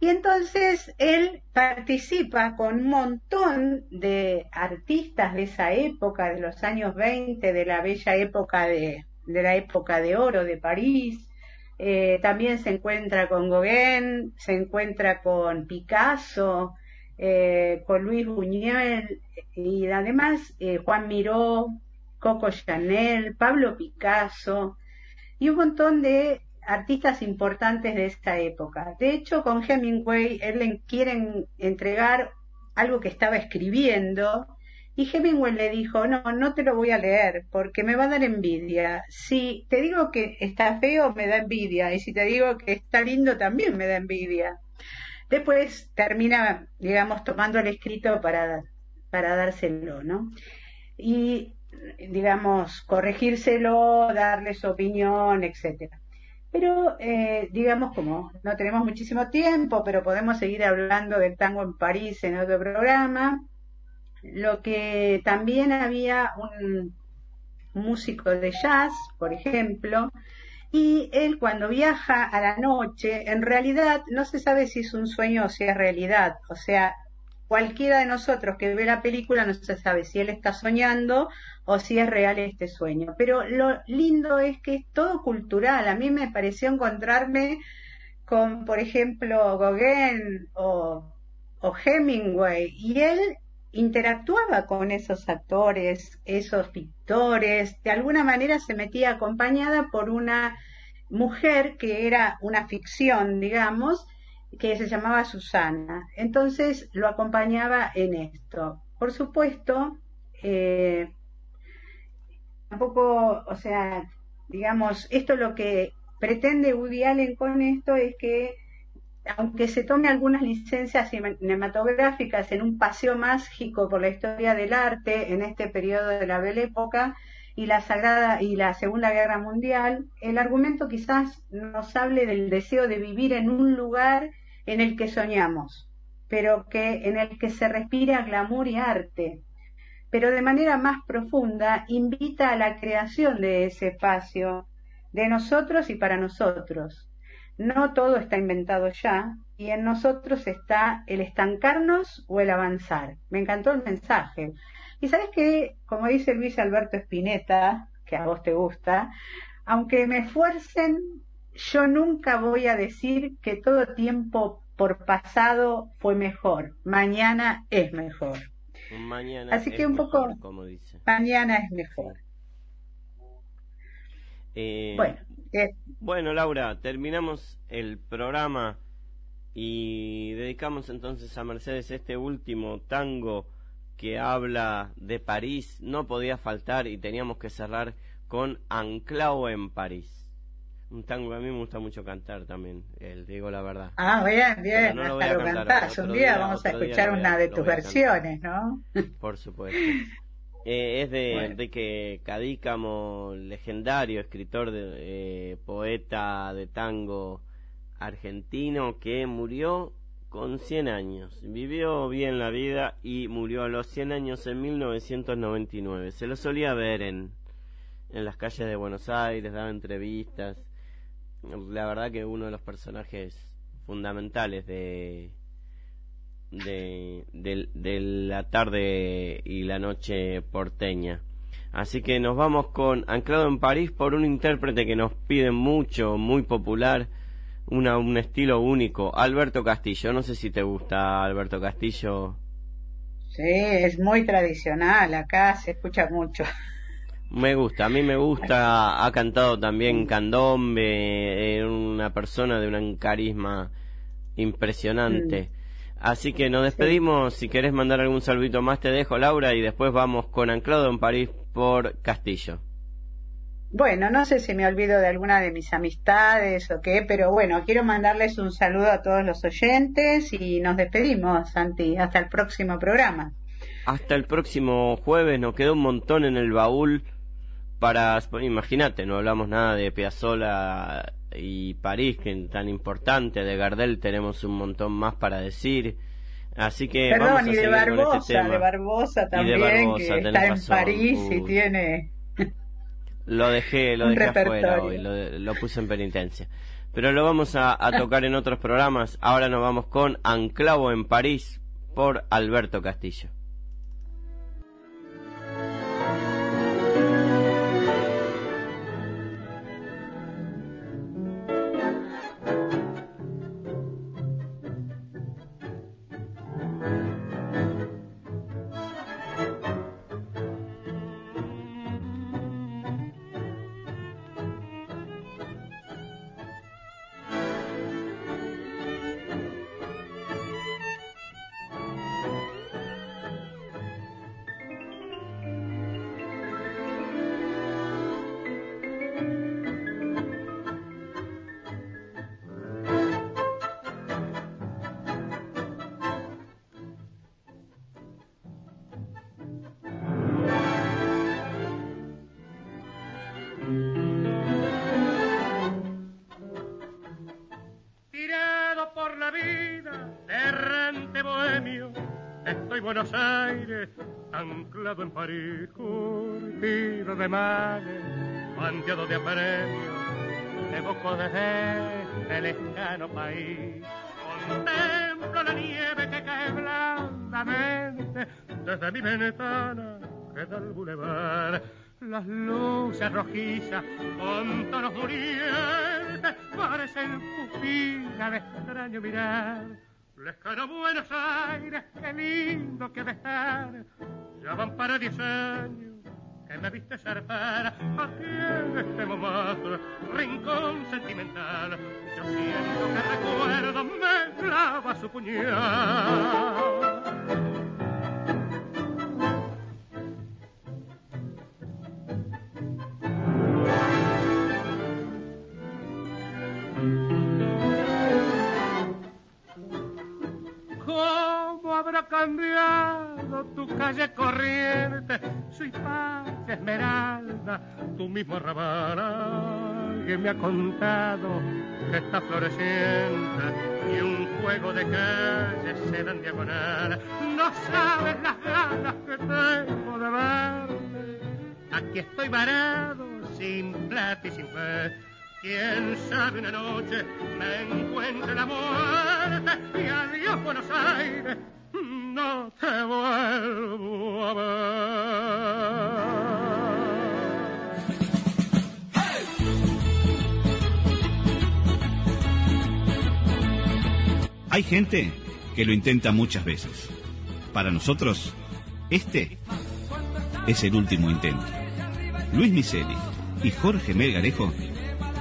y entonces él participa con un montón de artistas de esa época, de los años 20, de la bella época de, de la época de oro de París, eh, también se encuentra con Gauguin, se encuentra con Picasso, eh, con Luis Buñuel y además eh, Juan Miró, Coco Chanel, Pablo Picasso y un montón de artistas importantes de esta época. De hecho, con Hemingway él le quieren entregar algo que estaba escribiendo y Hemingway le dijo, no, no te lo voy a leer porque me va a dar envidia. Si te digo que está feo, me da envidia. Y si te digo que está lindo, también me da envidia. Después termina, digamos, tomando el escrito para, para dárselo, ¿no? Y, digamos, corregírselo, darle su opinión, etcétera. Pero, eh, digamos, como no tenemos muchísimo tiempo, pero podemos seguir hablando del tango en París en otro programa, lo que también había un músico de jazz, por ejemplo, y él cuando viaja a la noche, en realidad no se sabe si es un sueño o si es realidad. O sea, cualquiera de nosotros que ve la película no se sabe si él está soñando o si es real este sueño. Pero lo lindo es que es todo cultural. A mí me pareció encontrarme con, por ejemplo, Gauguin o, o Hemingway, y él interactuaba con esos actores, esos pintores, de alguna manera se metía acompañada por una mujer que era una ficción, digamos, que se llamaba Susana. Entonces lo acompañaba en esto. Por supuesto, eh, tampoco, o sea, digamos, esto lo que pretende Woody Allen con esto es que aunque se tome algunas licencias cinematográficas en un paseo mágico por la historia del arte en este periodo de la Belle Época y la Sagrada y la Segunda Guerra Mundial, el argumento quizás nos hable del deseo de vivir en un lugar en el que soñamos, pero que en el que se respira glamour y arte, pero de manera más profunda invita a la creación de ese espacio de nosotros y para nosotros no todo está inventado ya y en nosotros está el estancarnos o el avanzar. Me encantó el mensaje. Y sabes que, como dice Luis Alberto Spinetta, que a vos te gusta, aunque me esfuercen, yo nunca voy a decir que todo tiempo por pasado fue mejor. Mañana es mejor. Mañana Así que un poco, como dice. mañana es mejor. Eh, bueno, Bueno, Laura, terminamos el programa y dedicamos entonces a Mercedes este último tango que habla de París. No podía faltar y teníamos que cerrar con Anclao en París. Un tango que a mí me gusta mucho cantar también, el, digo la verdad. Ah, bien, bien, no lo hasta lo cantar, cantás. Un día, día- vamos a día escuchar lo una de lo tus versiones, ¿no? Por supuesto. Eh, es de Bueno. Enrique Cadícamo, legendario escritor, de, eh, poeta de tango argentino que murió con 100 años. Vivió bien la vida y murió a los 100 años en 1999. Se lo solía ver en, en las calles de Buenos Aires, daba entrevistas. La verdad que uno de los personajes fundamentales de, de, la tarde y la noche porteña. Así que nos vamos con Anclado en París por un intérprete que nos piden mucho, muy popular, una, un estilo único, Alberto Castillo. No sé si te gusta Alberto Castillo. Sí, es muy tradicional, acá se escucha mucho. Me gusta, a mí me gusta, ha cantado también candombe, eh, una persona de un carisma impresionante. Así que nos despedimos, si querés mandar algún saludito más te dejo Laura y después vamos con Anclado en París por Castillo. Bueno, no sé si me olvido de alguna de mis amistades o qué, pero bueno, quiero mandarles un saludo a todos los oyentes y nos despedimos, Santi. Hasta el próximo programa. Hasta el próximo jueves, nos quedó un montón en el baúl para, imagínate, no hablamos nada de Piazzolla y París, que es tan importante, de Gardel tenemos un montón más para decir. Así que vamos Perdón, a y de este Barbosa, tema. de Barbosa Y de también, Barbosa, que está en razón. París y tiene... Lo dejé, lo dejé afuera hoy, lo, lo puse en penitencia. Pero lo vamos a, a tocar en otros programas. Ahora nos vamos con Anclavo en París por Alberto Castillo. Buenos Aires, anclado en París, curtido de males, manteado de apremios, evoco desde el lejano país, contemplo la nieve que cae blandamente desde mi ventana que da al bulevar. Las luces rojizas con tonos murientes parecen pupilas de extraño mirar. Lejano Buenos Aires, qué lindo que dejar. Ya van para diez años que me viste zarpar aquí en este momento, rincón sentimental. Yo siento que recuerdo me clava su puñal. Habrá cambiado tu calle corriente? Soy paz, esmeralda, tu mismo arrabal. Alguien me ha contado que está floreciente y un juego de calles se dan diagonal. No sabes las ganas que tengo de verte. Aquí estoy varado, sin plata y sin fe. Quién sabe una noche me encuentre la muerte y adiós Buenos Aires, no te. Hay gente que lo intenta muchas veces. Para nosotros, este es el último intento. Luis Miseli y Jorge Melgarejo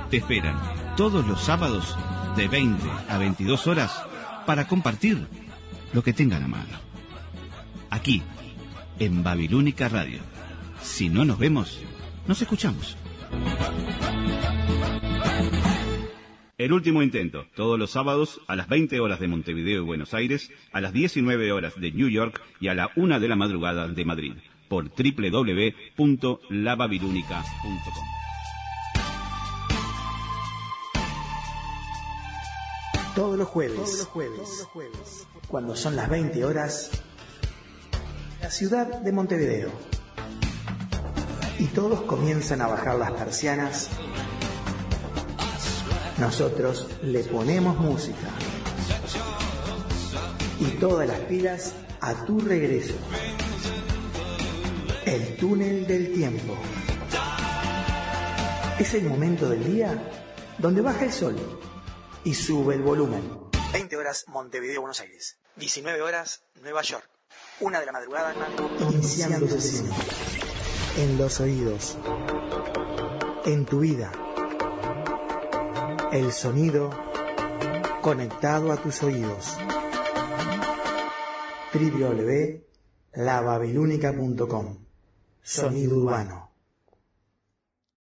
te esperan todos los sábados de 20 a 22 horas para compartir lo que tengan a mano. Aquí, en Babilónica Radio. Si no nos vemos, nos escuchamos. El último intento, todos los sábados a las 20 horas de Montevideo y Buenos Aires, a las 19 horas de New York y a la 1 de la madrugada de Madrid, por www.lababilúnica.com. Todos los jueves, todos los jueves, cuando son las 20 horas, la ciudad de Montevideo. Y todos comienzan a bajar las persianas nosotros le ponemos música y todas las pilas a tu regreso. El túnel del tiempo. Es el momento del día donde baja el sol y sube el volumen. 20 horas Montevideo, Buenos Aires. 19 horas Nueva York. Una de la madrugada iniciando sesión. En los oídos. En tu vida el sonido conectado a tus oídos. www.lababilúnica.com Sonido urbano.